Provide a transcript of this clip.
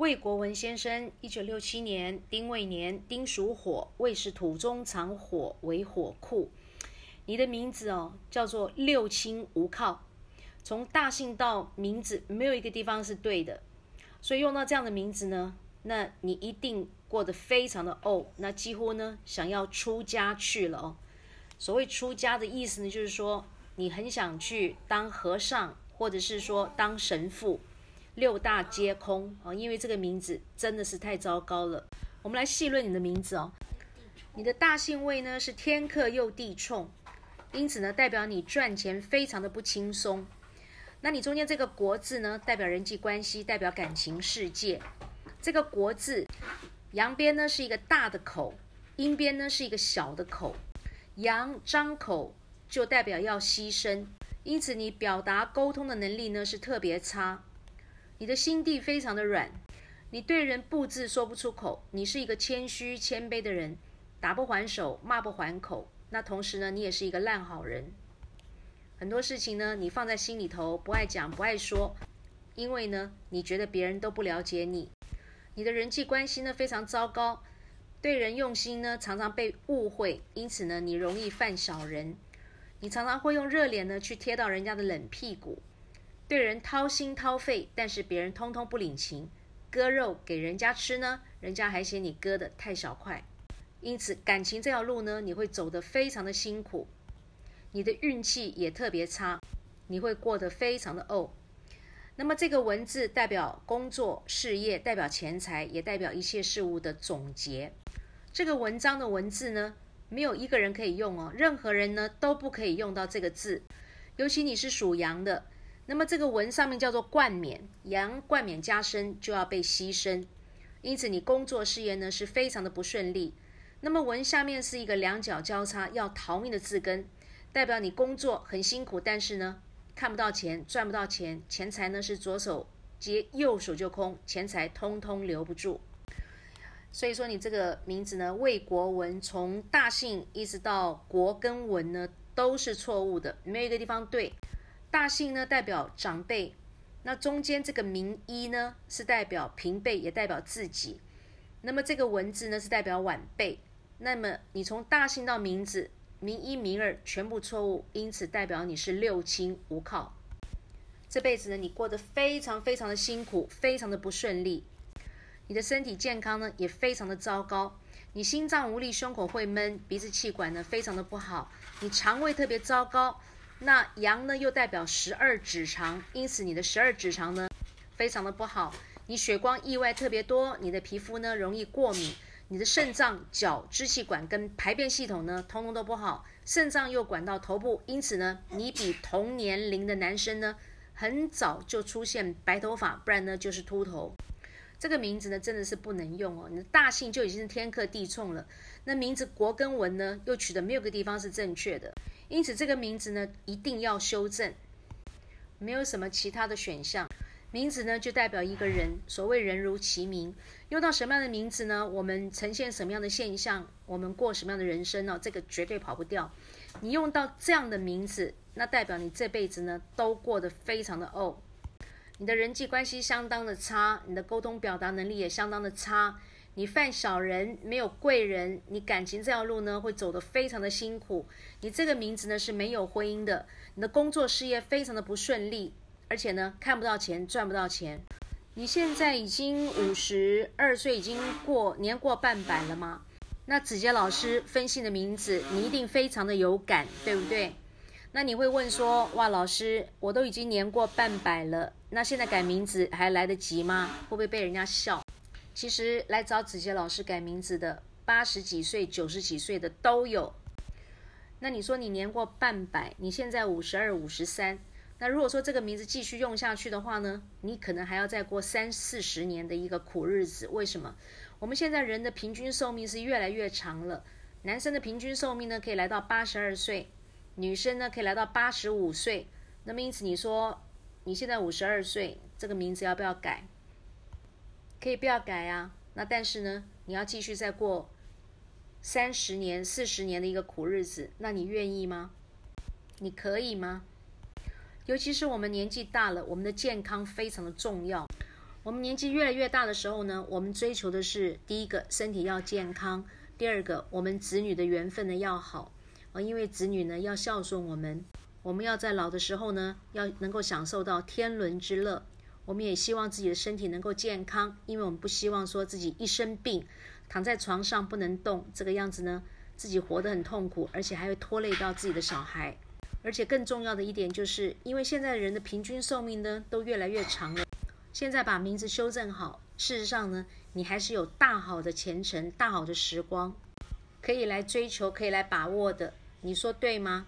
魏国文先生，一九六七年丁未年，丁属火，魏是土中藏火为火库。你的名字哦，叫做六亲无靠，从大姓到名字没有一个地方是对的，所以用到这样的名字呢，那你一定过得非常的哦，那几乎呢想要出家去了哦。所谓出家的意思呢，就是说你很想去当和尚，或者是说当神父，六大皆空啊，因为这个名字真的是太糟糕了。我们来细论你的名字哦，你的大姓位呢是天克又地冲，因此呢代表你赚钱非常的不轻松。那你中间这个国字呢，代表人际关系，代表感情世界。这个国字阳边呢是一个大的口，阴边呢是一个小的口。阳张口就代表要牺牲，因此你表达沟通的能力呢是特别差。你的心地非常的软，你对人不字说不出口。你是一个谦虚谦卑的人，打不还手，骂不还口。那同时呢，你也是一个烂好人。很多事情呢，你放在心里头，不爱讲，不爱说，因为呢，你觉得别人都不了解你。你的人际关系呢非常糟糕。对人用心呢，常常被误会，因此呢，你容易犯小人。你常常会用热脸呢去贴到人家的冷屁股，对人掏心掏肺，但是别人通通不领情。割肉给人家吃呢，人家还嫌你割的太小块。因此，感情这条路呢，你会走得非常的辛苦。你的运气也特别差，你会过得非常的怄。那么这个文字代表工作、事业，代表钱财，也代表一切事物的总结。这个文章的文字呢，没有一个人可以用哦，任何人呢都不可以用到这个字。尤其你是属羊的，那么这个文上面叫做冠冕，羊冠冕加身就要被牺牲，因此你工作事业呢是非常的不顺利。那么文下面是一个两脚交叉要逃命的字根，代表你工作很辛苦，但是呢看不到钱，赚不到钱，钱财呢是左手接右手就空，钱财通通留不住。所以说，你这个名字呢，魏国文，从大姓一直到国跟文呢，都是错误的，没有一个地方对。大姓呢代表长辈，那中间这个名一呢是代表平辈，也代表自己。那么这个文字呢是代表晚辈。那么你从大姓到名字，名一名二全部错误，因此代表你是六亲无靠。这辈子呢，你过得非常非常的辛苦，非常的不顺利。你的身体健康呢也非常的糟糕，你心脏无力，胸口会闷，鼻子气管呢非常的不好，你肠胃特别糟糕。那阳呢又代表十二指肠，因此你的十二指肠呢非常的不好，你血光意外特别多，你的皮肤呢容易过敏，你的肾脏、脚、支气管跟排便系统呢通通都不好，肾脏又管到头部，因此呢你比同年龄的男生呢很早就出现白头发，不然呢就是秃头。这个名字呢，真的是不能用哦。你的大姓就已经是天克地冲了，那名字国跟文呢，又取的没有个地方是正确的，因此这个名字呢，一定要修正，没有什么其他的选项。名字呢，就代表一个人，所谓人如其名，用到什么样的名字呢？我们呈现什么样的现象？我们过什么样的人生呢？这个绝对跑不掉。你用到这样的名字，那代表你这辈子呢，都过得非常的哦。你的人际关系相当的差，你的沟通表达能力也相当的差，你犯小人，没有贵人，你感情这条路呢会走得非常的辛苦。你这个名字呢是没有婚姻的，你的工作事业非常的不顺利，而且呢看不到钱，赚不到钱。你现在已经五十二岁，已经过年过半百了吗？那子杰老师分析的名字，你一定非常的有感，对不对？那你会问说，哇，老师，我都已经年过半百了，那现在改名字还来得及吗？会不会被人家笑？其实来找子杰老师改名字的，八十几岁、九十几岁的都有。那你说你年过半百，你现在五十二、五十三，那如果说这个名字继续用下去的话呢，你可能还要再过三四十年的一个苦日子。为什么？我们现在人的平均寿命是越来越长了，男生的平均寿命呢可以来到八十二岁。女生呢可以来到八十五岁，那么因此你说你现在五十二岁，这个名字要不要改？可以不要改啊。那但是呢，你要继续再过三十年、四十年的一个苦日子，那你愿意吗？你可以吗？尤其是我们年纪大了，我们的健康非常的重要。我们年纪越来越大的时候呢，我们追求的是第一个身体要健康，第二个我们子女的缘分呢要好啊，因为子女呢要孝顺我们，我们要在老的时候呢要能够享受到天伦之乐。我们也希望自己的身体能够健康，因为我们不希望说自己一生病，躺在床上不能动，这个样子呢自己活得很痛苦，而且还会拖累到自己的小孩。而且更重要的一点就是，因为现在人的平均寿命呢都越来越长了。现在把名字修正好，事实上呢，你还是有大好的前程、大好的时光，可以来追求、可以来把握的。你说对吗？